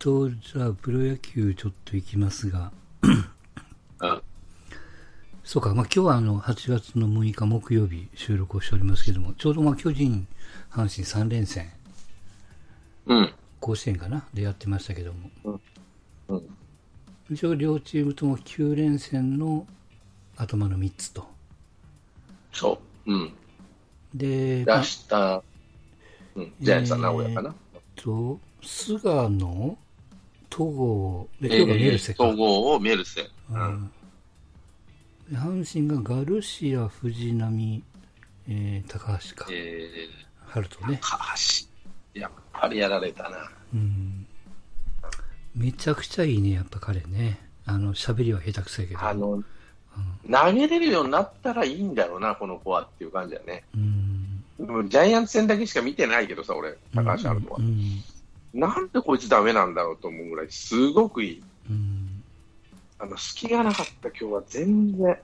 と、じゃあ、プロ野球ちょっと行きますが、うん。そうか、まあ今日はあの、8月の6日木曜日収録をしておりますけども、ちょうどまあ巨人、阪神3連戦、うん。甲子園かな？でやってましたけども、うん。一応両チームとも9連戦の頭の3つと。そう。うん。で、まあ出した、うん。ジャイアンツは名古屋かな。と、菅野、戸郷、で、今日がメルセか。総合をメルセ。ううん。阪神がガルシア、藤浪、えー、高橋か、え春とねー、、かし、やっぱりやられたな。うん、めちゃくちゃいいね、やっぱ彼ね。あの、喋りは下手くそやけど。あの、投げれるようになったらいいんだろうな、この子はっていう感じだね。うん。ジャイアンツ戦だけしか見てないけどさ、俺、高橋春人はう。ん。なんでこいつダメなんだろうと思うぐらい、すごくいい。うん。あの、隙がなかった今日は全然。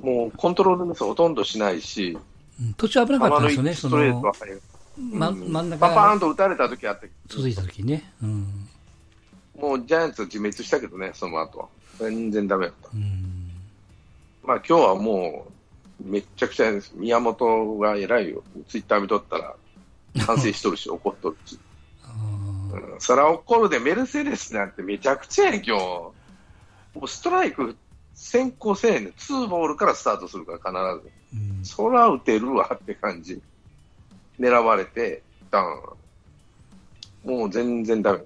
もうコントロールミスほとんどしないし、うん途中危なかったんですよね、そストレートのは、速い。ま、うん真ん中パパーンがと打たれた時あって、続いた時ね。うん。もうジャイアンツは自滅したけどね、その後は。全然ダメだった。うん。まあ今日はもう、めっちゃくちゃです。宮本が偉いよ。ツイッター見とったら、反省しとるし、怒っとるし。あうん、そら怒るで、メルセデスなんてめちゃくちゃやん、今日。もうストライク先行せえねん。ツーボールからスタートするから、必ず。ーうん。そら打てるわって感じ。狙われて、ダウン。もう全然ダメ。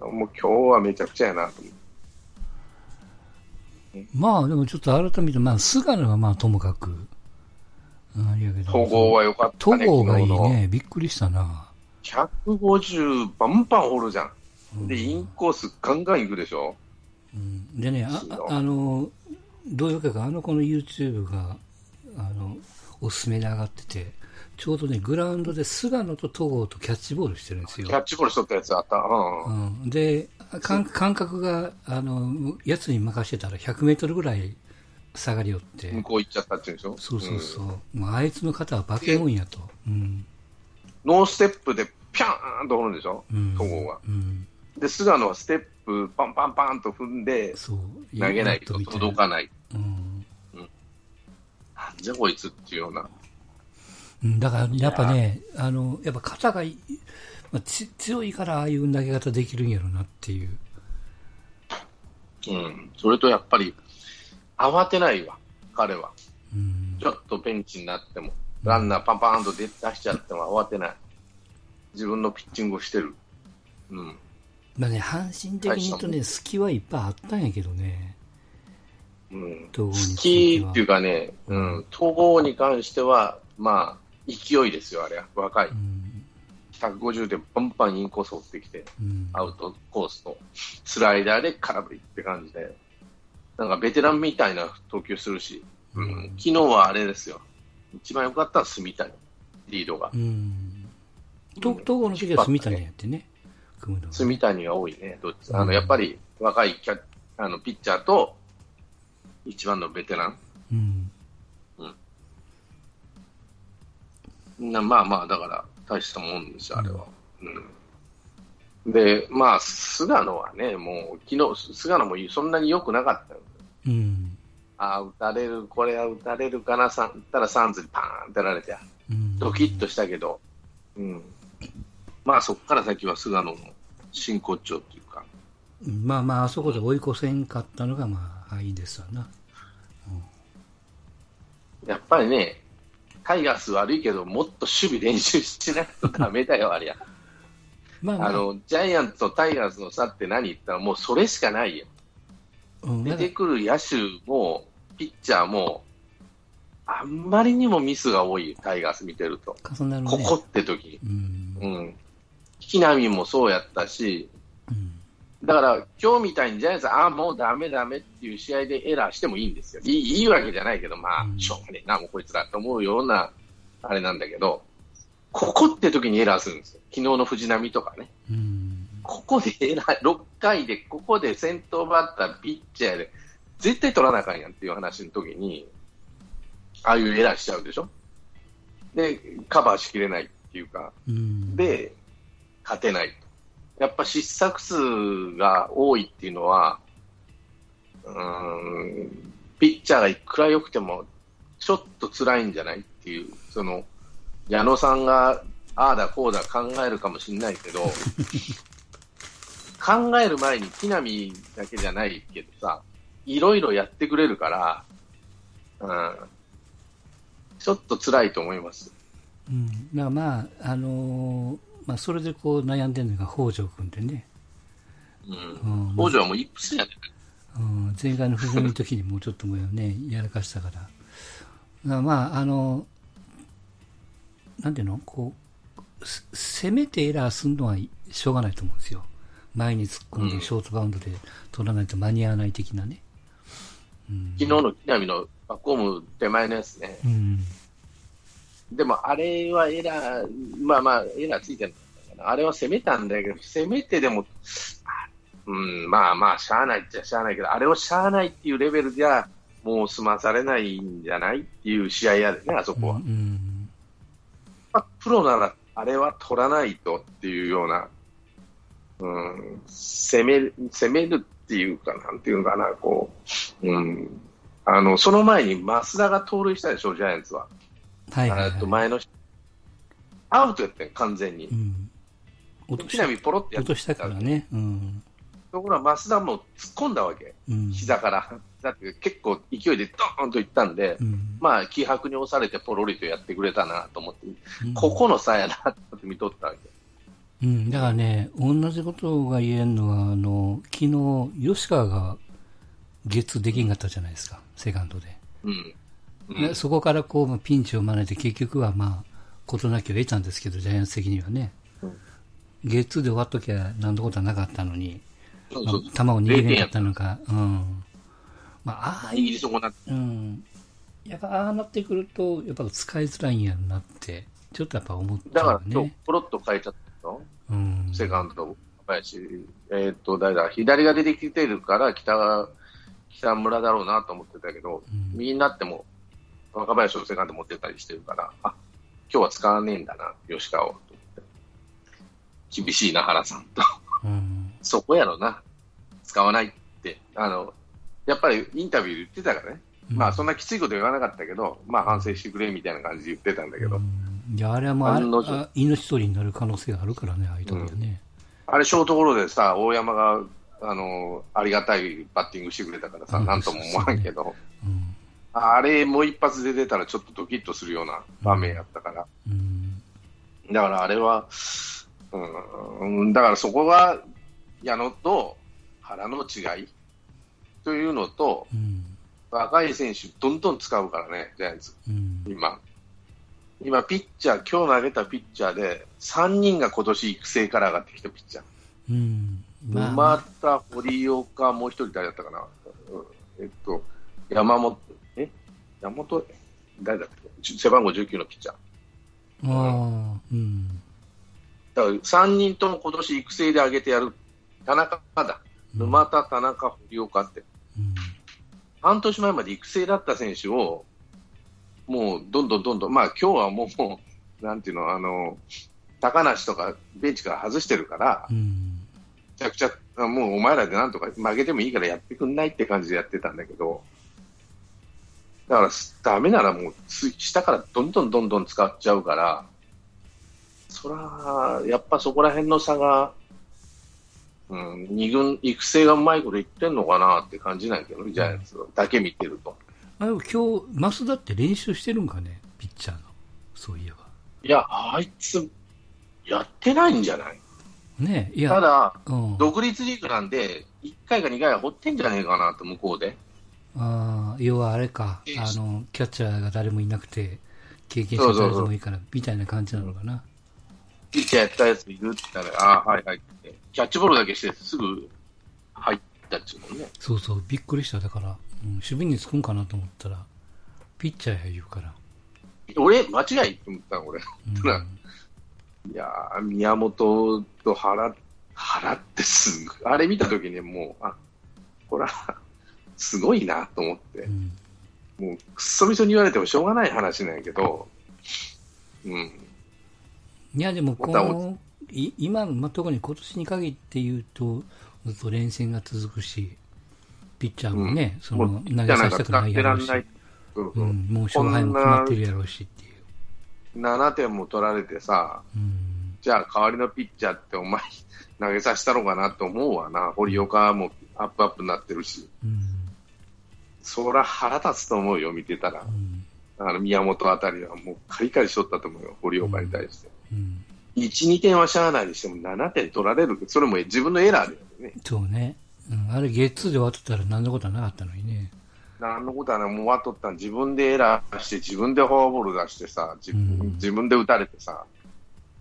もう今日はめちゃくちゃやなと思う。まあでもちょっと改めて、まあ菅野はまあともかく、あれやけど。統合は良かったね。戸郷がいいね。びっくりしたな。150バンバン掘るじゃん。うんで、インコースガンガン行くでしょ？うんでね、あああの、どういうわけか、あの子の YouTube が、あの、おすすめで上がってて、ちょうどね、グラウンドで菅野と戸郷とキャッチボールしてるんですよキャ。ッチボールしとったやつあった。うん。うん、で感感覚があのやつに任せてたら100メートルぐらい下がりよって、向こう行っちゃったって言うんでしょ？そうそうそう、うあいつの肩は化け物やと、うんノーステップでピャーンと掘るんでしょ？うん、戸郷が。うん、で、菅野はステップパンパンパンと踏んで、投げないと届かない。うんなんじゃこいつっていうような。うん、だからやっぱねあのやっぱ肩がい、まあ、つ強いからああいう投げ方できるんやろなっていう、うん。それとやっぱり、慌てないわ、彼は。うんちょっとベンチになっても、ランナーパンパンと出出しちゃっても慌てない。自分のピッチングをしてる。うん。まあね、阪神的に言うとね、隙はいっぱいあったんやけどね、うん。戸郷につ好きいてはっていうかね、うん。統合に関しては、まあ、勢いですよ、あれは。若い。うん150でバンバンインコースを打ってきて、うんアウトコースと、スライダーで空振りって感じで、なんかベテランみたいな投球するし、うん、昨日はあれですよ。一番良かったのは住谷、リードがう。ん。と東郷の時は住谷やってね、組むのは住谷が多いね、どっちあのやっぱり若いキャあのピッチャーと一番のベテラン。うん。なまあまあ、だから大したもんですよ、あれは。うん、で、まあ、菅野はね、もう昨日菅野もそんなに良くなかったよ。うん。ああ、打たれる、これは打たれるかな、さったらサンズにパーンってやられて、うん。ドキッとしたけど、うん、まあそこから先は菅野の真骨頂っていうか、まあまあ、あそこで追い越せんかったのが、まあ、いいですわな。やっぱりね、タイガース悪いけど、もっと守備練習しないとダメだよ、ありゃ。まあまあ、あの、ジャイアンツとタイガースの差って何言ったら、もうそれしかないよ。うん、出てくる野手も、ピッチャーも、あんまりにもミスが多いよ、タイガース見てると。ね。ここって時。うん。うん。木浪もそうやったし、うん。だから今日みたいにジャイアンツ、ああ、もうダメダメっていう試合でエラーしてもいいんですよ。いいいいわけじゃないけど、まあう、んしょうがねえな、もうこいつらと思うような、あれなんだけど、ここって時にエラーするんですよ。昨日の藤浪とかね。うん。ここでエラー、6回で、ここで先頭バッター、ピッチャーで、絶対取らなあかんやんっていう話の時に、ああいうエラーしちゃうでしょ？で、カバーしきれないっていうか、うん。で、勝てないやっぱ失策数が多いっていうのは、うん、ピッチャーがいくら良くても、ちょっと辛いんじゃないっていう、その、矢野さんが、ああだこうだ考えるかもしれないけど、考える前に木浪だけじゃないけどさ、いろいろやってくれるから、うん、ちょっと辛いと思います。うん、だからまあ、あのーまあ、それでこう悩んでるのが北条君でね、うん。うん北条はもうイップスやねうん、前回の不の時にもうちょっともうね、やらかしたから。だからまあ、あの、なんていうの？こう、す攻めてエラーするのはしょうがないと思うんですよ。前に突っ込んうんでショートバウンドで取らないと間に合わない的なね。うん。昨日の木浪のバックホーム手前のやつね。うん。でもあれはエラー、まあまあ、エラーついてる。あれは攻めたんだけど、攻めてでも、あうん、まあまあ、しゃあないっちゃしゃあないけど、あれをしゃあないっていうレベルじゃ、もう済まされないんじゃないっていう試合やでね、あそこは。うん。まあ、プロなら、あれは取らないとっていうような、うん、攻める、攻めるっていうか、なんていうのかな、こう、うん。あの、その前に増田が盗塁したでしょ、ジャイアンツは。はいはい、はい。えっと、前の人アウトやってん、完全にう。ん。落とし木浪ポロってやって落としたからね。うん。ところが増田も突っ込んだわけ、うん。膝から。だって結構勢いでドーンといったんで、うん。まあ、気迫に押されてポロリとやってくれたなと思って、うんここの差やなって見とったわけ。うん、だからね、同じことが言えるのは、あの、昨日、吉川がゲッツーできんかったじゃないですか、セカンドで。うん。うんでそこからこう、まあピンチを招いて結局はまあ、事なきを得たんですけど、ジャイアンツ的にはね。うんゲッツーで終わっときゃ何のことはなかったのに、まあ、球を逃げれなかったのか、うん。まあ、ああ握いう、うん。やっぱああなってくると、やっぱ使いづらいんやろなって、ちょっとやっぱ思っちゃうだから今日ね。ポロッと変えちゃったの、うん。セカンド、小林、えっ、と、誰だ、左が出てきてるから北が、北村だろうなと思ってたけど、うん右になっても若林をセカンド持ってたりしてるから、あ今日は使わねえんだな、吉川をと思って。厳しいな、原さんと。うん。そこやろな、使わないって。あの、やっぱりインタビューで言ってたからね。まあそんなきついこと言わなかったけど、まあ反省してくれみたいな感じで言ってたんだけど、うんいや、あれはもうああ、命取りになる可能性があるからね、ああいうところでね。あれショートゴロでさ、大山が、あの、ありがたいバッティングしてくれたからさ、うんなんとも思わんけど、うん。あれもう一発で出たらちょっとドキッとするような場面やったから、うん。だからあれは、うん、だからそこが矢野と原の違いというのと、うん。若い選手、どんどん使うからね、ジャイアンツ、うん。今。今、ピッチャー、今日投げたピッチャーで、3人が今年育成から上がってきたピッチャー。うん。沼田、堀岡、もう一人誰だったかな、うんえっと、山本、え？山本、誰だっけ？背番号19のピッチャー。ああ、うん。だから3人とも今年育成で上げてやる。田中だ。沼田、田中、堀岡って。うん。半年前まで育成だった選手を、もうどんどんどんどん、まあ今日はもう、もうなんていうの、あの、高梨とかベンチから外してるから、めうん。ちゃくちゃ、もうお前らでなんとか負けてもいいからやってくんないって感じでやってたんだけど、だからダメならもうつ下からどんどんどんどん使っちゃうから、そら、やっぱそこら辺の差が、うん、二軍、育成がうまいこと言ってんのかなって感じないけど、ジャイアンツだけ見てると。あでも今日、増田って練習してるんかね、ピッチャーの。そういえば。いや、あいつ、やってないんじゃない？ねいや、ただ、うん。独立リーグなんで、1回か2回は掘ってんじゃねえかなと、向こうで。ああ、要はあれか、ええあの、キャッチャーが誰もいなくて、経験者誰でもいいから、みたいな感じなのかな。ピッチャーやったやついるって言ったら、ああ、はいはいって。キャッチボールだけしてすぐ入ったっちゅうもんね。そうそう、びっくりした。だから、うん、守備につくんかなと思ったら、ピッチャーや言うから。俺、間違いって思ったの、俺。うんうん いやー、宮本と原、原ってすぐ、あれ見たときにもう、あ、これは、すごいなと思ってう、んもう、くっそみそに言われてもしょうがない話なんやけど、うん。いや、でも、この、い今、まあ、特に今年に限って言うと、ずっと連戦が続くし、ピッチャーもね、その投げさせたくないやろうし、うんうん、もう勝敗も決まってるやろうしっていう。7点も取られてさ、うん、じゃあ代わりのピッチャーってお前 投げさせたのかなと思うわな。堀岡もアップアップになってるし。うん、そら腹立つと思うよ、見てたらう。ん、あの宮本あたりはもうカリカリしとったと思うよ、堀岡に対して。うん。1、2点はしゃあないにしても7点取られる。それも自分のエラーだよね。そうね。うん、あれ、ゲッツーで終わってたら何のことはなかったのにね。なんのことはね、もう終わっとったん自分でエラーして、自分でフォアボール出してさ、自分,、うん自分で打たれてさ、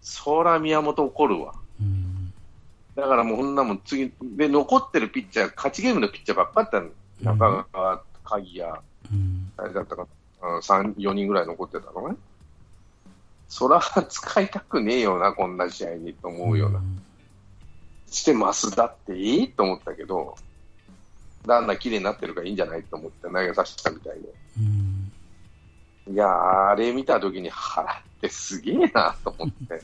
そら宮本怒るわ。うん、だからもうこんなもん次、で、残ってるピッチャー、勝ちゲームのピッチャーばっかりだったの。中川、鍵谷、うん、あれだったかな、3、4人ぐらい残ってたのね。そら使いたくねえよな、こんな試合にと思うような。して増田っていいと思ったけど、だんだん綺麗になってるからいいんじゃないと思って投げさせたみたいで。うん、いやー、あれ見たときに腹ってすげえなと思って。うん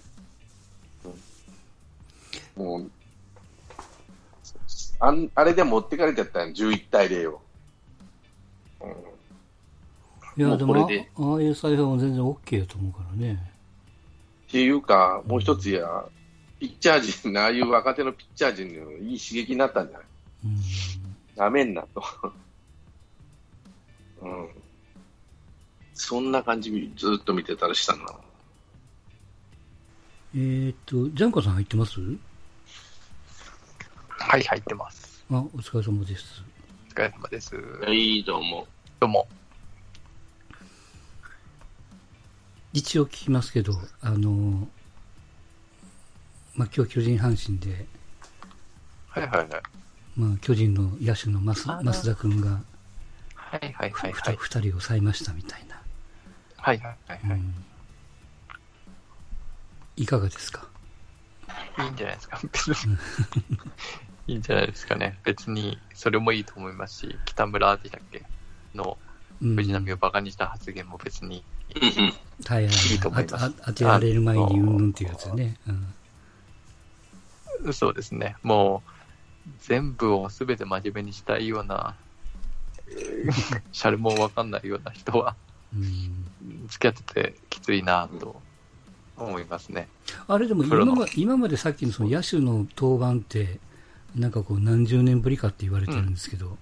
もうあん、あれで持ってかれちゃったん11対0を。うんいや、でも、あああいう采配も全然 OK やと思うからね。っていうか、もう一つや、ピッチャー陣、ああいう若手のピッチャー陣のいい刺激になったんじゃない？うん、なめんなと。うん。そんな感じ、ずっと見てたらしたな。えーっと、ジャンコさん入ってます？はい、入ってます。あ、お疲れ様です。お疲れ様です。いいと思う。どうも。一応聞きますけど、あの、まあ、今日巨人阪神で、はいはいはい。まあ、巨人の野手の増増田君がはいはいはいはい。二人を抑えましたみたいな。はいはいはいはい。うんいかがですか？いいんじゃないですか？いいんじゃないですかね。別に、それもいいと思いますし、北村でしたっけのうん藤波をバカにした発言も別に、はいはいはいいいと思います当てられる前にうんうんっていうやつね。うんそうですね。もう、全部を全て真面目にしたいような、え ーシャレもわかんないような人は、うん付き合っててきついなと思いますね。あれでも今ま今までさっきのその野手の登板って、なんかこう何十年ぶりかって言われてるんですけど、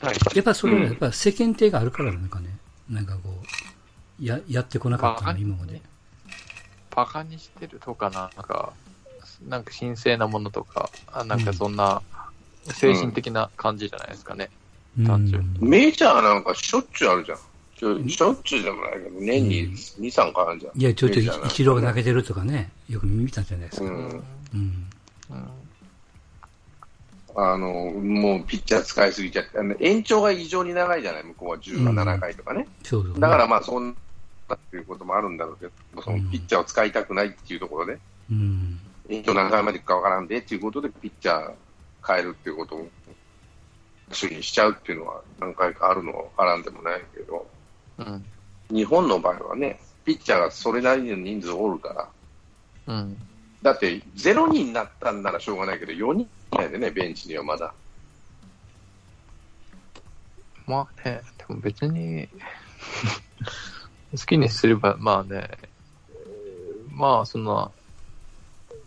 はい。やっぱそれはやっぱ世間体があるからなんかね、なんかこう、ややってこなかったの、今まで。バカにしてるとかな、なんか、なんか神聖なものとか、あなんかそんな精神的な感じじゃないですかね。うん単純メジャーなんかしょっちゅうあるじゃん。しょしょっちゅうでもないけど、年にうん2、3回あるじゃん。いや、ちょいちょいメジャーなんか一郎が投げてるとかね、よく見たじゃないですか。うん。あの、もうピッチャー使いすぎちゃって、あの延長が異常に長いじゃない、向こうは17回とかね。そうそう、ね。だからまあ、そんなっていうこともあるんだろうけど、そのうんピッチャーを使いたくないっていうところで、うん。延長何回までいくかわからんでっていうことで、ピッチャー変えるっていうことを主にしちゃうっていうのは何回かあるのはわからんでもないけど、うん。日本の場合はね、ピッチャーがそれなりの人数おるから、うん。だって0人になったんならしょうがないけど、4人やでね、ベンチにはまだ。まあね、でも別に、好きにすれば、まあね、えーまあそんな、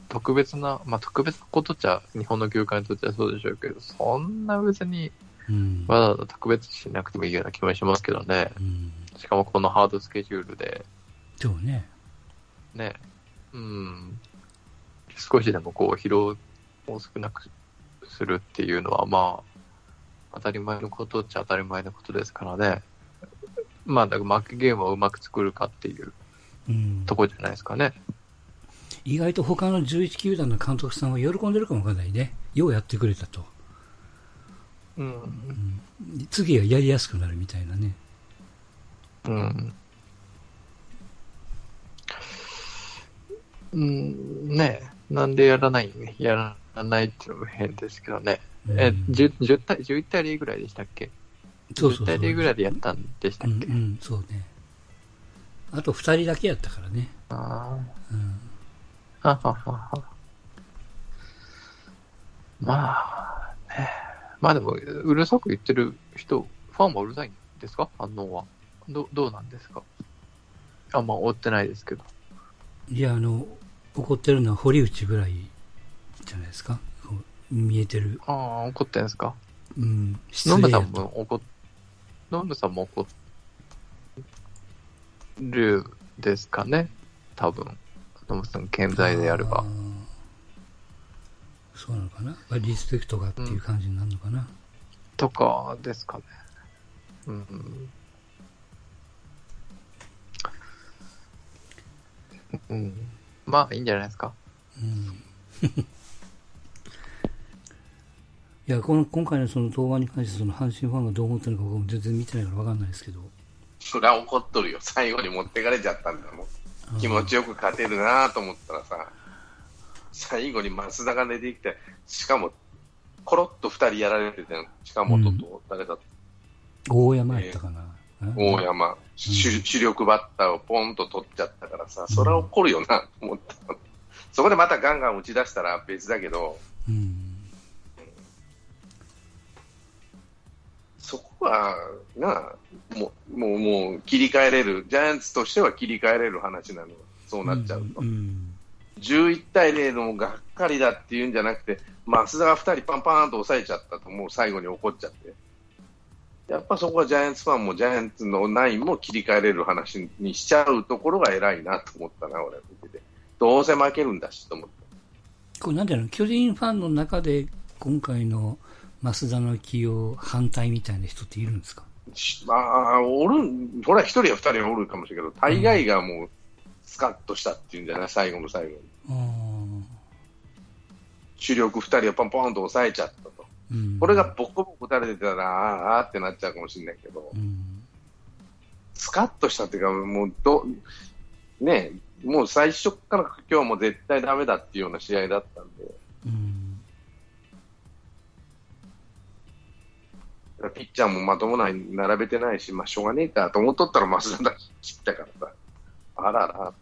特別な、まあ特別なことじゃ、日本の球界にとってはそうでしょうけど、そんな別にうん。わざわざ特別しなくてもいいような気もしますけどね。うん。しかもこのハードスケジュールで、そうね。ね、うん、少しでもこう疲労を少なくするっていうのは、まあ、当たり前のことっちゃ当たり前のことですからね。まあ、だから負けゲームをうまく作るかっていううん。とこじゃないですかね。意外と他の11球団の監督さんは喜んでるかもわかんないね。ようやってくれたと。うん。次がやりやすくなるみたいなね。うん。うん、ねなんでやらないやらないっていうのも変ですけどね。え、うん 10, 10対、11対0ぐらいでしたっけ？そうそうそう。10対0ぐらいでやったんでしたっけ、うん、うん、そうね。あと2人だけやったからね。あうん。あ、はははは。まあ、ね。まあでも、うるさく言ってる人、ファンもうるさいんですか？反応は。どどうなんですか？あんま追ってないですけど。いや、あの、怒ってるのは堀内ぐらいじゃないですか？見えてる。ああ、怒ってんですか？うん。失ノムさ。んも怒っ、ノムさんも怒るですかね？多分。ノムさん健在であればそうなのかな？まあリスペクトがっていう感じになるのかな？とかですかね。うん。うん。まあ、いいんじゃないですか。うん。いや、この、今回のその動画に関してその阪神ファンがどう思ってるのか僕も全然見てないからわかんないですけど。そりゃ怒っとるよ。最後に持ってかれちゃったんだもん。気持ちよく勝てるなと思ったらさ、最後に増田が出てきて、しかも、コロッと二人やられてたの。近本と誰だった、大山やったかな。うん大山、主主力バッターをポンと取っちゃったからさ、それは怒るよなと思った。そこでまたガンガン打ち出したら別だけど、うん。そこは、なあ、もう、もう、もう切り替えれる、ジャイアンツとしては切り替えれる話なの。そうなっちゃうと。うん。11対0のがっかりだっていうんじゃなくて、増田が2人パンパーンと抑えちゃったと、もう最後に怒っちゃって。やっぱそこはジャイアンツファンもジャイアンツのナインも切り替えれる話にしちゃうところが偉いなと思ったな、俺見てて。どうせ負けるんだしと思って。これなんていうの？巨人ファンの中で今回の増田の起用反対みたいな人っているんですか？しまあ、おるん、ほら、一人や二人はおるかもしれないけど、大概がもう、スカッとしたっていうんじゃない？最後の最後に。主力二人をポンポンと抑えちゃったと。うん。これがボコボコ打たれてたら、あーってなっちゃうかもしれないけどう、ん。スカッとしたっていうか、もうど、ねえもう最初から今日も絶対ダメだっていうような試合だったんで、ピッチャーもまともな並べてないし、まあしょうがねえかと思っとったら増田だ切ったからさ、あらら。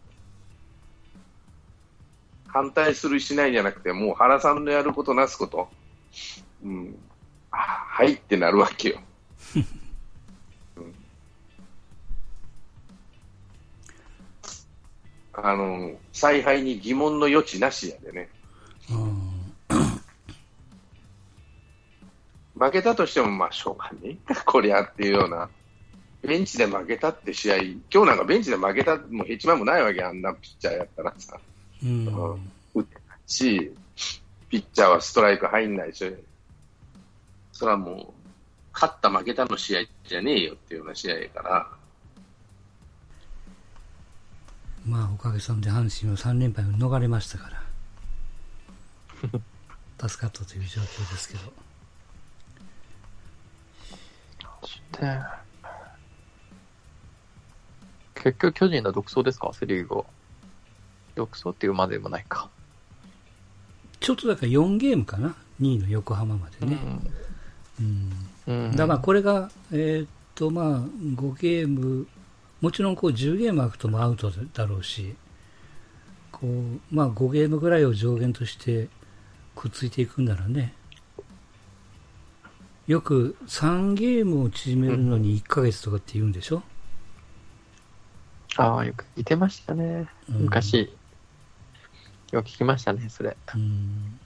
反対するしないじゃなくて、もう原さんのやることなすこと、うん、あはいってなるわけよ。うんあの、采配に疑問の余地なしやでね。負けたとしても、まあ、しょうがねえ。か、こりゃっていうような、ベンチで負けたって試合、今日なんかベンチで負けた、もうヘチマもないわけ、あんなピッチャーやったらさ、ーうん。打てないし、ピッチャーはストライク入んないし、それはもう、勝った負けたの試合じゃねえよっていうような試合やから、まあ、おかげさんで阪神は3連敗を逃れましたから、助かったという状況ですけど。結局巨人の独走ですか？セリーグは。独走っていうまでもないか。ちょっとだから4ゲームかな ?2 位の横浜までね。うん。うん。だからまあこれが、えーっとまあ5ゲーム、もちろんこう10ゲーム空くともアウトだろうし、こうまあ5ゲームぐらいを上限としてくっついていくんならね、よく3ゲームを縮めるのに1ヶ月とかって言うんでしょ、ああ、よくいてましたね。うん昔。よく聞きましたね、それ。うん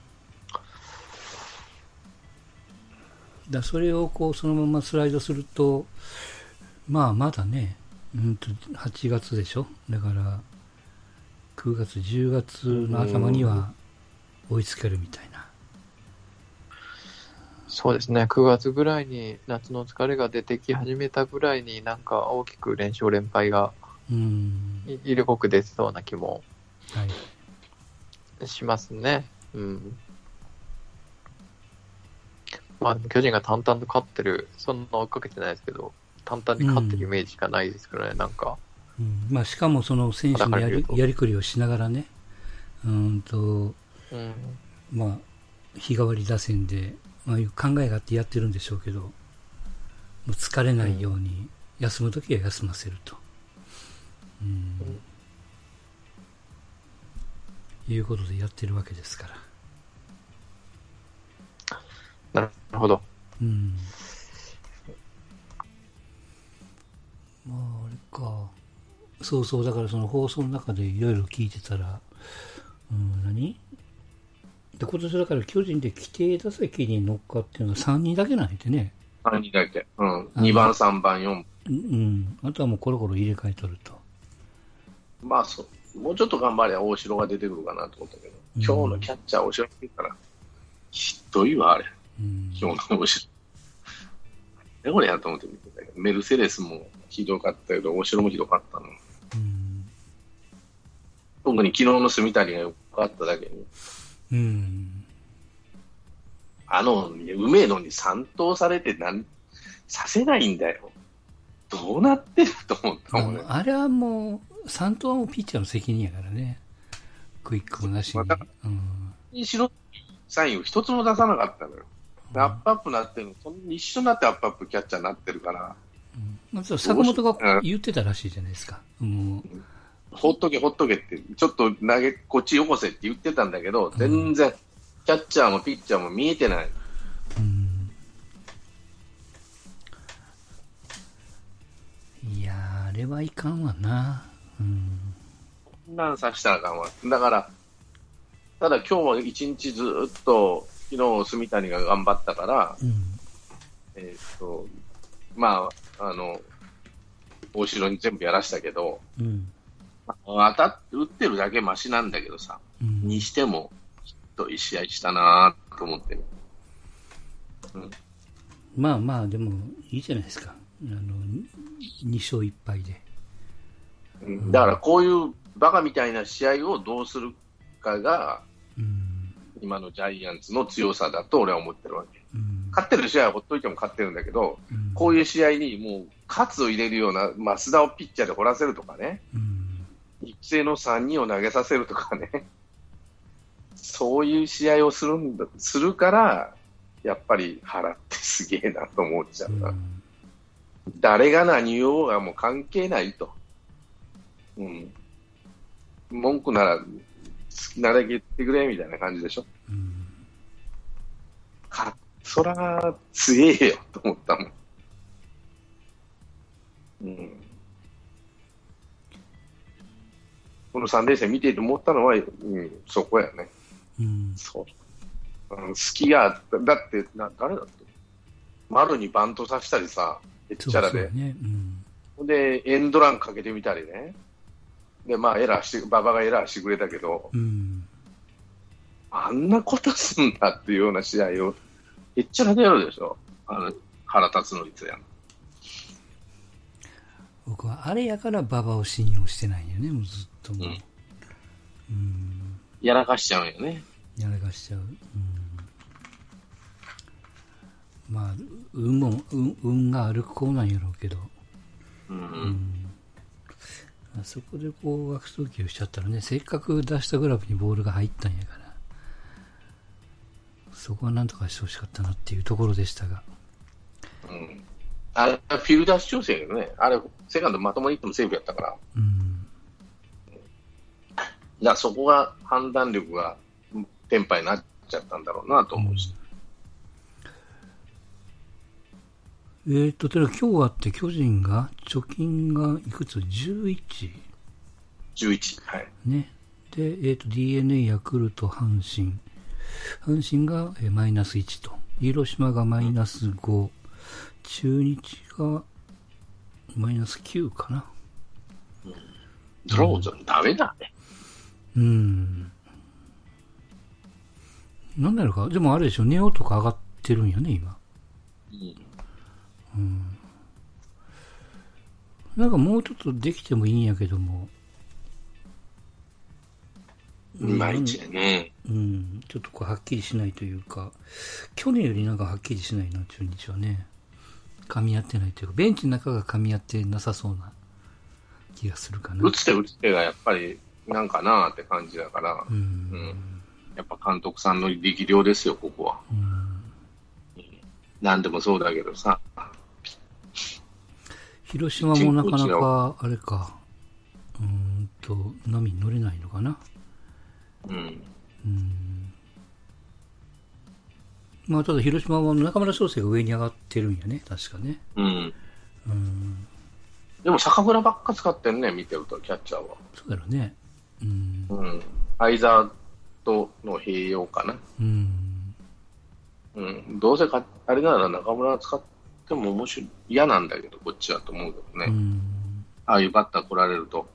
だそれをこうそのままスライドすると、まあまだね、うんと8月でしょ？だから9月、10月の頭には追いつけるみたいな。そうですね、9月ぐらいに夏の疲れが出てき始めたぐらいになんか大きく連勝連敗がうん。い色濃く出そうな気もはい。しますね。うん。まあ、巨人が淡々と勝ってる、そんな追いかけてないですけど、淡々に勝ってるイメージしかないですからね、なんか。うん、まあしかもその選手のやりやりくりをしながらね、うんと、うん。まあ、日替わり打線で、まあ、いう考えがあってやってるんでしょうけど、もう疲れないように、休むときは休ませると。うん、いいうことでやってるわけですから。なるほど。うん。まあ、あれか。そうそう、だからその放送の中でいろいろ聞いてたら、うん、何？で、今年だから巨人で規定打席に乗っかっていうのが3人だけなんでね。3人だけ。うん。2番、3番、4番。うんうん。あとはもうコロコロ入れ替えとると。まあそ、もうちょっと頑張りゃ大城が出てくるかなと思ったけど、うん今日のキャッチャー大城って言ったら、ひどいわ、あれ。うん。今日の大城。でこれやと思って見てたけど、メルセデスもひどかったけど、大城もひどかったの。うん。特に昨日の住谷が良かっただけに、うん。あの、梅野に三投されてなん、させないんだよ。どうなってると思ったもんね。あれはもう、三頭はもうピッチャーの責任やからね。クイックもなしに。またうん。西野サインを一つも出さなかったのよ。でアップアップなってるの、一緒になってアップアップキャッチャーになってるから、う坂本が言ってたらしいじゃないですか。もう、ほっとけほっとけって、ちょっと投げ、こっちよこせって言ってたんだけど、全然、キャッチャーもピッチャーも見えてない。うん。いやー、あれはいかんわな。うん。こんなんさしたらあかんわ。だから、ただ今日は一日ずっと、昨日、住谷が頑張ったから、うん。えーっと、まあ、あの、大城に全部やらしたけど、うん。当たって、打ってるだけマシなんだけどさ、うん。にしても、ひどい試合したなと思ってね。まあまあ、でも、いいじゃないですか。あの、2勝1敗で。うんだからこういうバカみたいな試合をどうするかが、うん。今のジャイアンツの強さだと俺は思ってるわけ。うん。勝ってる試合はほっといても勝ってるんだけど、うんこういう試合にもう、勝を入れるような、増田をピッチャーで掘らせるとかね、うん。育成の3人を投げさせるとかね、そういう試合をするんだ、するから、やっぱり腹ってすげえなと思っちゃうな。うん誰が何言おうがもう関係ないと。うん。文句なら好きなだけ言ってくれみたいな感じでしょ。うん。か、そら強えよと思ったもん。うん。この3連戦見ていて思ったのは、うん、そこやね。うん。そう。うん、隙があった。だって、な、誰だって丸にバントさせたりさ、へっちゃらで。ね。うん。で、エンドランかけてみたりね。で、まあ、エラーして、馬場がエラーしてくれたけど、うん。あんなことすんだっていうような試合を、へっちゃらでやるでしょ。あの、腹立つのいつやん。僕はあれやから馬場を信用してないよね、もうずっともう。うんうん。やらかしちゃうんよね。やらかしちゃう。うん。まあ、運も、運、運がある子なんやろうけど。うん。うん。あそこでこう、悪送球しちゃったらね、せっかく出したグラブにボールが入ったんやから。そこはなんとかしてほしかったなっていうところでしたが。うん。あれ、フィルダー主張性やけどね。あれ、セカンドまともにいってもセーフやったから。うん。だからそこが判断力がテンパになっちゃったんだろうなと思うし。えーっと、ただ今日あって巨人が、貯金がいくつ ?11? 11。はい。ね。で、えーっと、DNA、ヤクルト、阪神。阪神がえーマイナス1と。広島がマイナス5。中日がマイナス9かな。ドローズンダメだね。うん。なんだろうか。でもあれでしょ。ネオとか上がってるんやね、今。うん。なんかもうちょっとできてもいいんやけども。いまいね。うん、ちょっとこうはっきりしないというか、去年よりなんかはっきりしないな、中日はね。噛み合ってないというか、ベンチの中が噛み合ってなさそうな気がするかな。打つ手打つ手がやっぱりなんかなって感じだから、うん。うんやっぱ監督さんの力量ですよ、ここは。うん。何でもそうだけどさ。広島もなかなか、あれか、うーんと、波に乗れないのかな。うん。うん。まあ、ただ広島は中村翔成が上に上がってるんやね、確かね。うん。うん。でも坂倉ばっか使ってんね、見てると、キャッチャーは。そうだろうね。うん。うん。相沢との併用かな。うん。うん。どうせか、あれなら中村使っても面白い、嫌なんだけど、こっちはと思うけどね。うん。ああいうバッター来られると。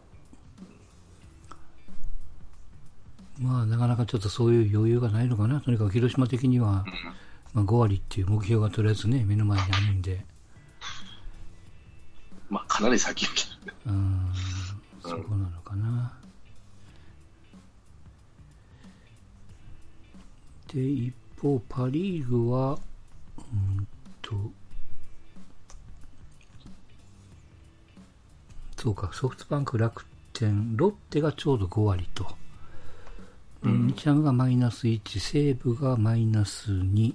まあ、なかなかちょっとそういう余裕がないのかな。とにかく広島的には、まあ、5割っていう目標がとりあえずね、目の前にあるんで。まあ、かなり先行き。うん。そこなのかな。で、一方、パ・リーグは、うんと、そうか、ソフトバンク、楽天、ロッテがちょうど5割と。で日ハムがマイナス1、西武がマイナス2、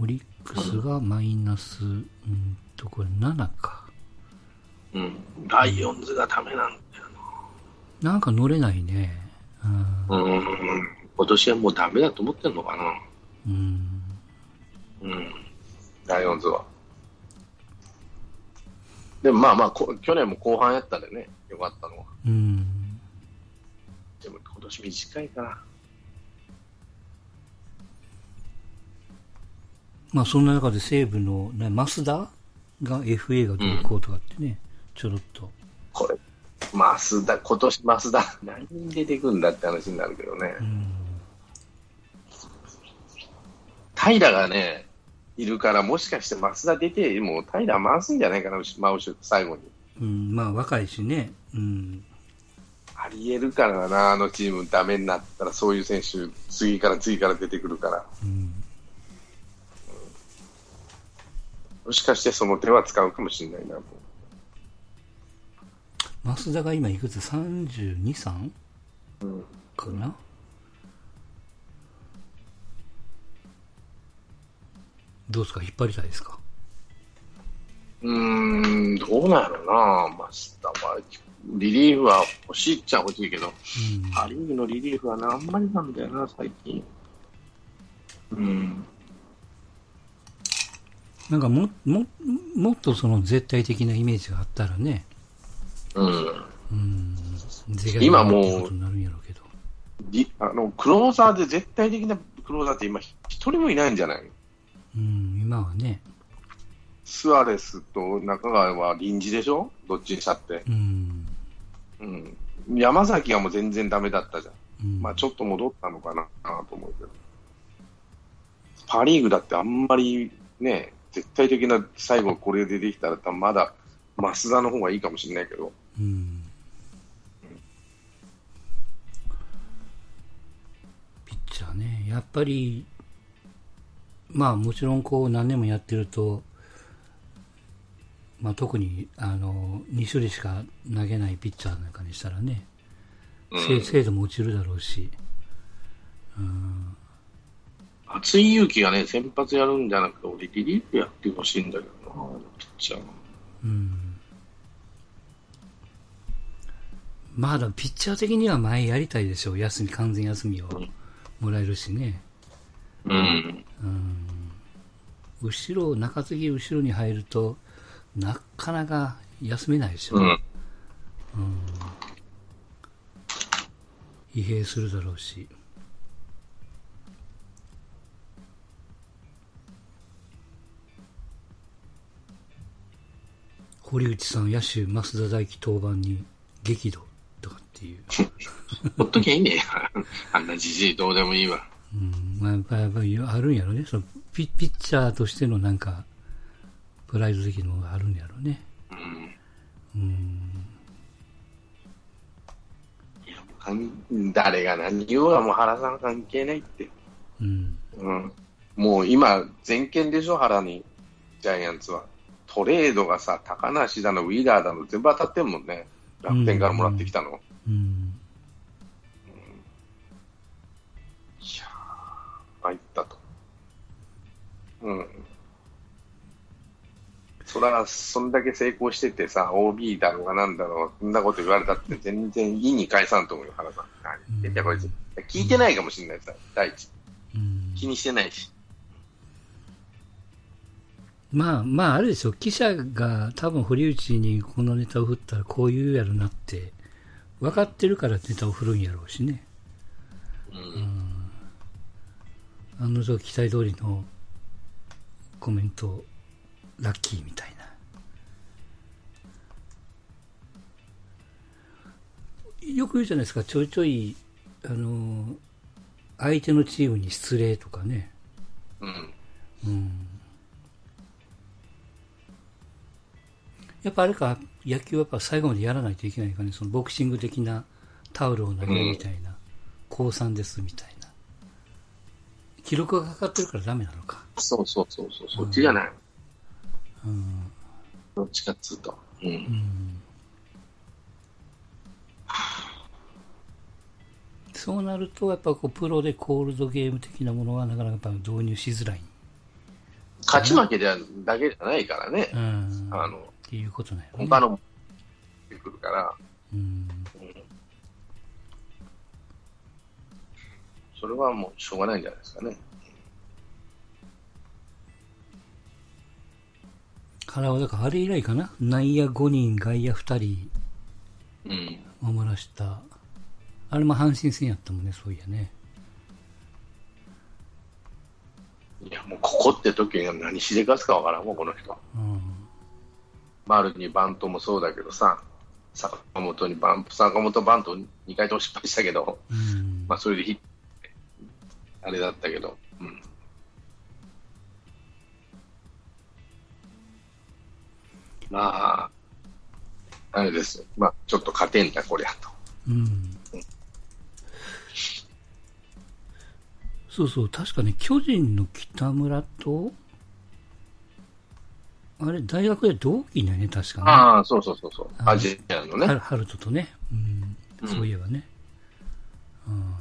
オリックスがマイナス、うんと、これ7か。うん。ライオンズがダメなんだよなんか乗れないね。うんな。うん。今年はもうダメだと思ってんのかな。うん。うん。ライオンズは。でもまあまあ、こ去年も後半やったでね、よかったのは。うん。でも今年短いから。まあそんな中で西武の、ね、増田が FA がどうこうとかってね、ちょろっと。これ、増田、今年増田、何人出てくんだって話になるけどね。うん。平がね、いるから、もしかして増田出て、もう平回すんじゃないかな、真後ろ、最後に。うん、まあ若いしね。うん。ありえるからな、あのチームダメになったら、そういう選手、次から次から出てくるから。うん。もしかしてその手は使うかもしれないな。増田が今いくつ ?32、3? うんかな？どうですか？引っ張りたいですか？うーん、どうなんやろうな、マスターは。リリーフは欲しいっちゃ欲しいけど、うん。パ・リーグのリリーフはな、あんまりなんだよな、最近。うん。なんかも、も、もっとその絶対的なイメージがあったらね。うん。うん。今もうあの、クローザーで絶対的なクローザーって今、一人もいないんじゃない？うん、今はね。スアレスと中川は臨時でしょ？どっちにしたって。うん。うん。山崎はもう全然ダメだったじゃん。うん、まあちょっと戻ったのかなと思うけど。パ・リーグだってあんまりね、絶対的な最後これでできたらまだ増田の方がいいかもしれないけど。うん。ピッチャーね、やっぱり、まあもちろんこう何年もやってると、まあ特にあの2種類しか投げないピッチャーなんかにしたらね、うん精精度も落ちるだろうし、うん、松井裕樹がね、先発やるんじゃなくて、俺リリーフやってほしいんだけどな、ピッチャー。うん。まあでもピッチャー的には前やりたいでしょう。休み、完全休みをもらえるしね。うん。うん。後ろ、中継ぎ後ろに入ると、なかなか休めないでしょ。うん。疲弊するだろうし。堀内さん、野手、増田大輝登板に激怒とかっていう。ほっときゃいいね。あんなじじいどうでもいいわ。うん、まあ、やっぱりあるんやろね。そのピピッチャーとしてのなんか、プライド的なのがあるんやろね。うん。うん。誰が何言おうがもう原さん関係ないって。うん。うん。もう今、全権でしょ、原に、ジャイアンツは。トレードがさ、高梨だの、ウィーラーだの、全部当たってんもんね。楽天からもらってきたの。うん。いうん。そら、そんだけ成功しててさ、OB だろうがなんだろう、そんなこと言われたって全然意に返さんと思うよ、原さん。聞いてないかもしれないさ、第一。うん気にしてないし。まあまああれでしょ記者が多分堀内にこのネタを振ったらこう言うやろなって分かってるからネタを振るんやろうしねうん。案の定期待通りのコメントラッキーみたいなよく言うじゃないですかちょいちょいあの相手のチームに失礼とかねうん。うんやっぱあれか、野球はやっぱ最後までやらないといけないかね、そのボクシング的なタオルを投げるみたいな、降参ですみたいな。記録がかかってるからダメなのか。そうそうそうそう、そっちじゃない。うん。どっちかっつうと。う。うんん。そうなると、やっぱこう、プロでコールドゲーム的なものはなかなかやっぱ導入しづらい。勝ち負けじゃだけじゃないからねう。ん。あの、っていうことね。他のも出てくるから、うん。それはもうしょうがないんじゃないですかね。だからあれ以来かな？内野5人、外野2人うん。守らした。あれも阪神戦やったもんね、そういやね。いや、もうここって時には何しでかすかわからんもん、この人。うん。丸にバントもそうだけどさ、坂本にバン坂本バント2回とも失敗したけど、うん。まあそれでヒットあれだったけど、うん。まあ、あれですよ。まあちょっと勝てんだ、こりゃと。うん。そうそう、確かね、巨人の北村と、あれ、大学で同期だよね、確かね。ああ、そうそうそうそう。あアジアのね。ハルトとね、うん、うんそういえばね。うん、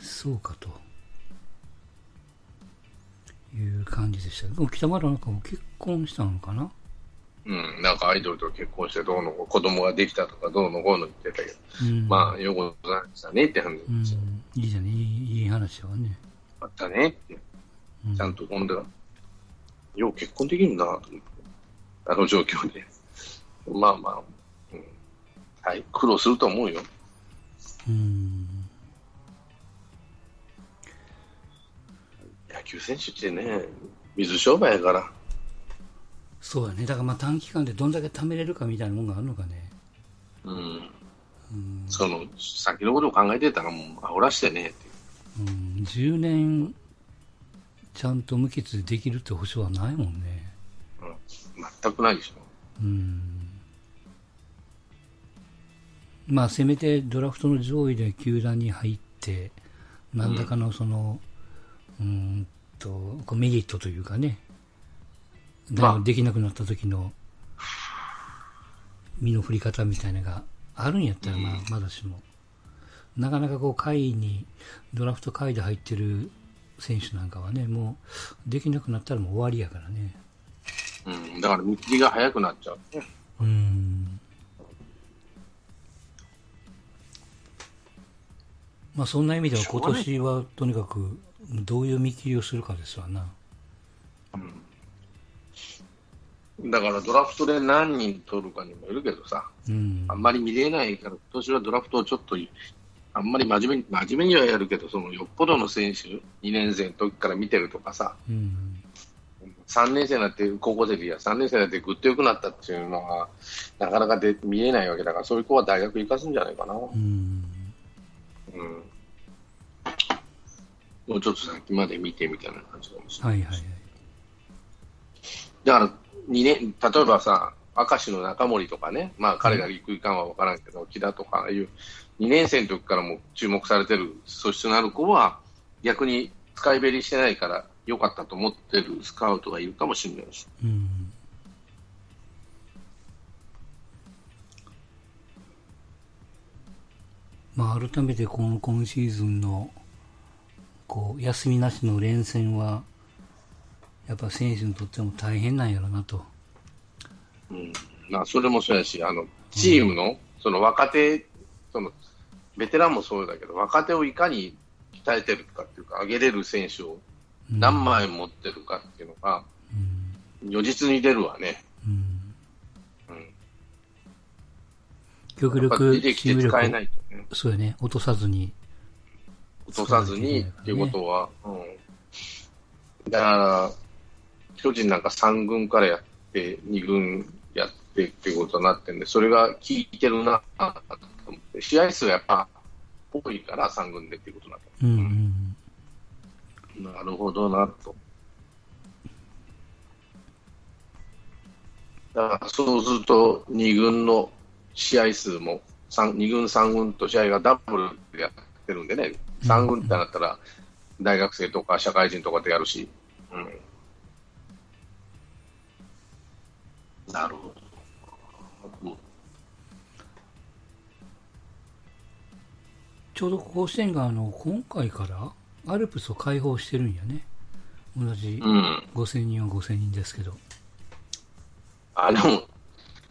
そうかと。いう感じでした北村なんかも結婚したのかな？うん、なんかアイドルと結婚してどうの子供ができたとかどうのこうの言ってたけど、うん。まあ、よくございましたねって話うんですよ。、いいじゃん、いい話はね。あったねって、うん、ちゃんと今度は、よう結婚できるんだなと思って、あの状況で。まあまあ、うん、はい、苦労すると思うよ。うん。野球選手ってね、水商売やから、そうだね。だからまあ短期間でどんだけ貯めれるかみたいなもんがあるのかね。うん、うん。その先のことを考えてたらもう、あおらしてね。うん、10年、ちゃんと無欠でできるって保証はないもんね。うん、全くないでしょ。うん。まあ、せめてドラフトの上位で球団に入って、何らかのその、うーんと、こうメリットというかね、まあできなくなった時の、身の振り方みたいなのがあるんやったら、まあ、まだしも。なかなかこう、下位に、ドラフト下位で入ってる選手なんかはね、もう、できなくなったらもう終わりやからね。うん、だから見切りが早くなっちゃうね。うん。まあそんな意味では今年はとにかくどういう見切りをするかですわな。だからドラフトで何人取るかにもよるけどさ、うんあ。んまり見れないから、今年はドラフトをちょっと、あんまり真面目に、真面目にはやるけど、そのよっぽどの選手、2年生の時から見てるとかさ、うん。3年生になって、高校生でいや、3年生になってぐっと良くなったっていうのは、なかなかで見えないわけだから、そういう子は大学行かすんじゃないかな。うん。うん。もうちょっと先まで見てみたいな感じかもしれない。はいはいはい。だから、二年、例えばさ、明石の中森とかね、まあ彼が行くいかんは分からんけど、木田とか、ああいう2年生の時からも注目されてる素質のある子は、逆に使いべりしてないから良かったと思ってるスカウトがいるかもしれないし。うん。まあ改めてこの今シーズンのこう休みなしの連戦はやっぱ選手にとっても大変なんやろなと。うん。まあ、それもそうやし、あの、チームの、その若手そのベテランもそうだけど、若手をいかに鍛えてるかっていうか、上げれる選手をうん何枚持ってるかっていうのが、うん如実に出るわね。うんうん。極力、出てきて使えな力いとね。そうやね、落とさずに。落とさずにっていうことは、うん。だから、巨人なんか3軍からやって、2軍やってっていうことになってんで、それが効いてるなと思って、試合数がやっぱ多いから3軍でっていうことになっうんうん。た。なるほどなと。だからそうすると、2軍の試合数も、2軍、3軍と試合がダブルでやってるんでね、3軍ってなったら、大学生とか社会人とかでやるし、うん。なるほど。うんちょうど甲子園があの今回からアルプスを開放してるんやね。同じうん。5000人は5000人ですけど。あ、でも、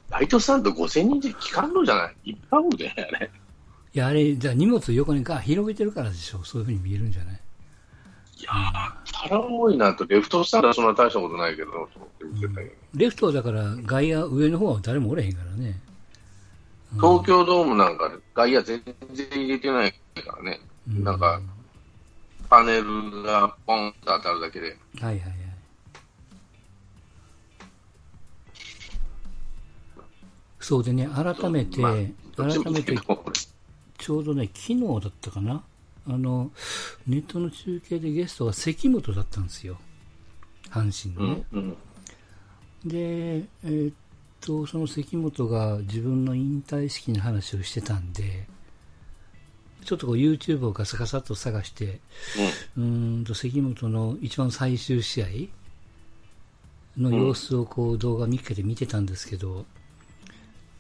ライトスタンド5000人で聞かんのじゃない？いっぱいおるで、あれ。いや、あれ、じゃあ荷物横に広げてるからでしょ。そういうふうに見えるんじゃない？いやー、腹多いなと、レフトスタンドはそんな大したことないけど、と思って見てたけど。レフトはだから外野上の方は誰もおれへんからね。東京ドームなんか外野全然入れてないからね。うんなんか、パネルがポンと当たるだけで。はいはいはい。そうでね、改めて、まあ改めてちょうどね、昨日だったかな、あのネットの中継でゲストが関本だったんですよ、阪神のね。うん、うん。で、えーっと、その関本が自分の引退式の話をしてたんで、ちょっとこう YouTube をガサガサっと探して、うーんと関本の一番最終試合の様子をこう動画見っけて見てたんですけど、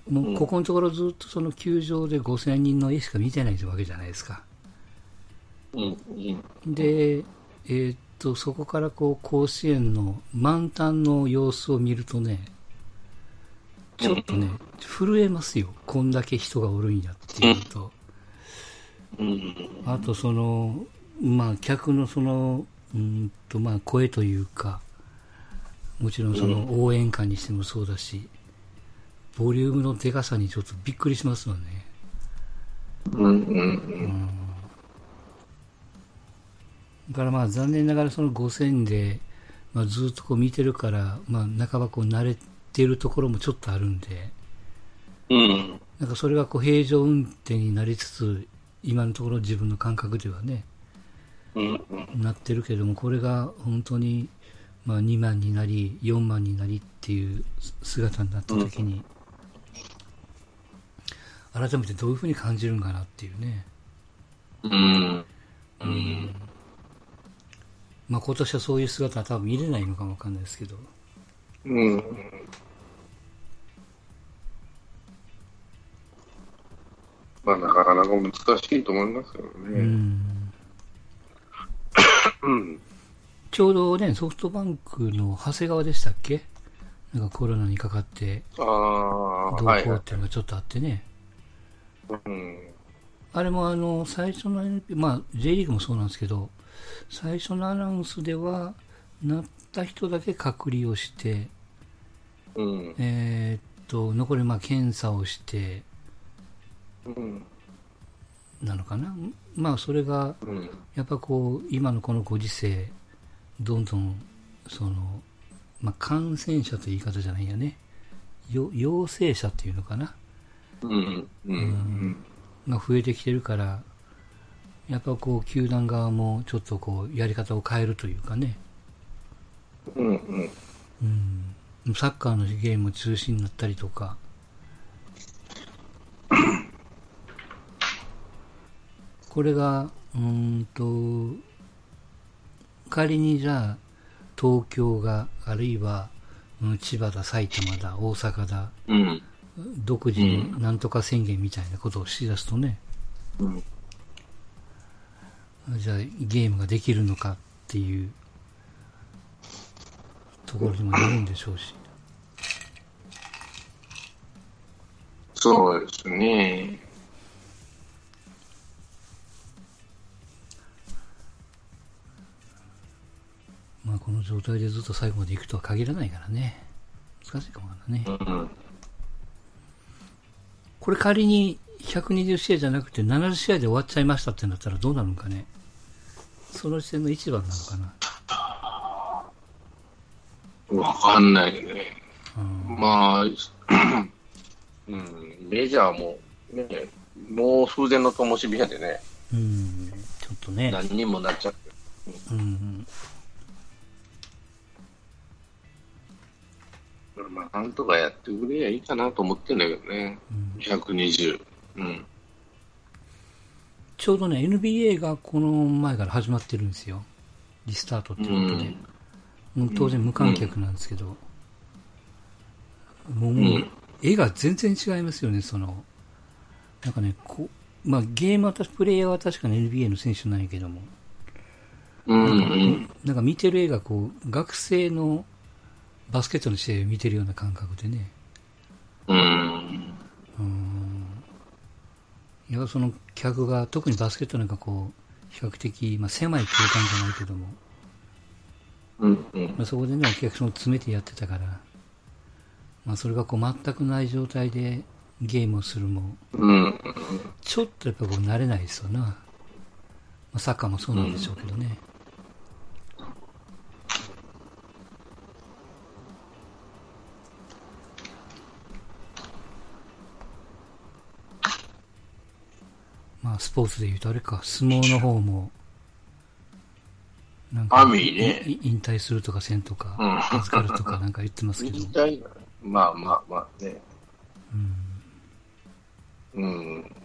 もうここのところずっとその球場で5000人の絵しか見てないわけじゃないですか。で、えーっと、そこからこう甲子園の満タンの様子を見るとね、ちょっとね、震えますよ。こんだけ人がおるんやっていうと。うん、あとその、まあ、客のその、うーんと、まあ、声というか、もちろんその応援歌にしてもそうだし、ボリュームのでかさにちょっとびっくりしますよね。うん、うん。だからまあ残念ながらその5000で、まあ、ずっとこう見てるから、まあ、半ばこう慣れてるところもちょっとあるんで、うん、なんかそれがこう平常運転になりつつ、今のところ自分の感覚ではね、うん、なってるけども、これが本当に、まあ、2万になり、4万になりっていう姿になった時に、改めてどういうふうに感じるんかなっていうね。うん。うん。まあ今年はそういう姿は多分見れないのかもわかんないですけど。うん。まあ、なかなか難しいと思いますようね。ん。うん。ちょうどね、ソフトバンクの長谷川でしたっけ？なんかコロナにかかって、ああ、どうはいはこうっていうのがちょっとあってね。あれもあの、最初の NP、まあ J リーグもそうなんですけど、最初のアナウンスでは、なった人だけ隔離をして、うん。えーっと、残りまあ検査をして、うん。なのかな？まあそれが、うん。やっぱこう、今のこのご時世、どんどん、その、まあ、感染者という言い方じゃないよね。よ陽性者っていうのかな？うん。うん。が増えてきてるから、やっぱこう、球団側もちょっとこう、やり方を変えるというかね。うん。うん。うん。サッカーのゲーム中止になったりとか。これが、うーんと、仮にじゃあ、東京が、あるいは、うん千葉だ、埼玉だ、大阪だ、うん。独自のなんとか宣言みたいなことをしだすとね、うん、じゃあゲームができるのかっていうところにもなるんでしょうし。そうですね。まあこの状態でずっと最後までいくとは限らないからね。難しいかもね。うんこれ仮に120試合じゃなくて70試合で終わっちゃいましたってなったらどうなるんかね。その時点の一番なのかな。わかんないね。うんまあ、うん、メジャーも、ね、もう風前の灯火やでね、うん、ちょっとね。何人もなっちゃって。うん、まあ、なんとかやってくれりゃいいかなと思ってんだけどね。うん120。うん。ちょうどね、NBA がこの前から始まってるんですよ。リスタートっていうことで。もう当然無観客なんですけど。もう、ん絵が全然違いますよね、その。なんかね、こう、まあゲームは確か、プレイヤーは確かに NBA の選手なんやけども。うん。うん。なんか見てる絵がこう、学生のバスケットの試合を見てるような感覚でね。うん。うん。いや、その客が、特にバスケットなんかこう、比較的、まあ狭い空間じゃないけども、うん。うん。まあ、そこでね、お客さんを詰めてやってたから、まあそれがこう全くない状態でゲームをするも、うん。ちょっとやっぱこう慣れないですよな。まあサッカーもそうなんでしょうけどね。まあスポーツで言うとあれか、相撲の方も、なんアミーねい引退するとかせんとか、うん預かるとかなんか言ってますけど、引退まあまあまあね。うんうん。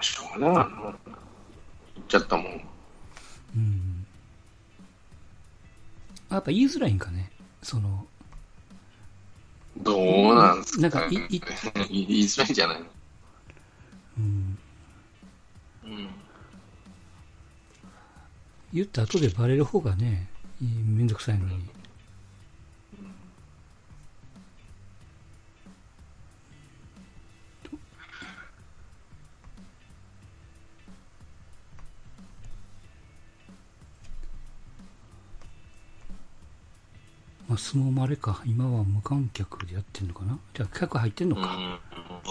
しょうがないな。言っちゃったもん。うん。やっぱ言いづらいんかね。その、どうなんすか、なんかいい 言いづらいんじゃないの？うん。うん。言った後でバレる方がね、めんどくさいのに。まあ、相撲もあれか。今は無観客でやってんのかなじゃあ客入ってんのか。うん。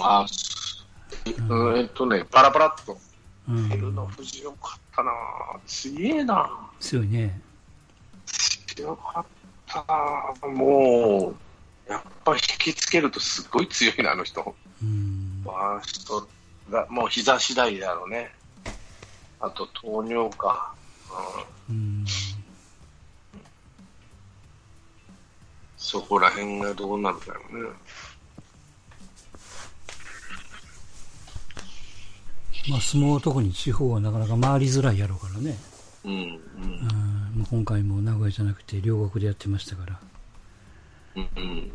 あ、すえっとね、パラパラっと。うん。照ノ富士よかったな強えな強いね。強かったなもう、やっぱ引きつけるとすごい強いな、あの人。うん。あの人が、もう膝次第だろうね。あと、糖尿か。うん、うん。そこら辺がどうなるかよね。まあ、相撲は特に地方はなかなか回りづらいやろうからね。うん、うん今回も名古屋じゃなくて両国でやってましたから。うん、うん。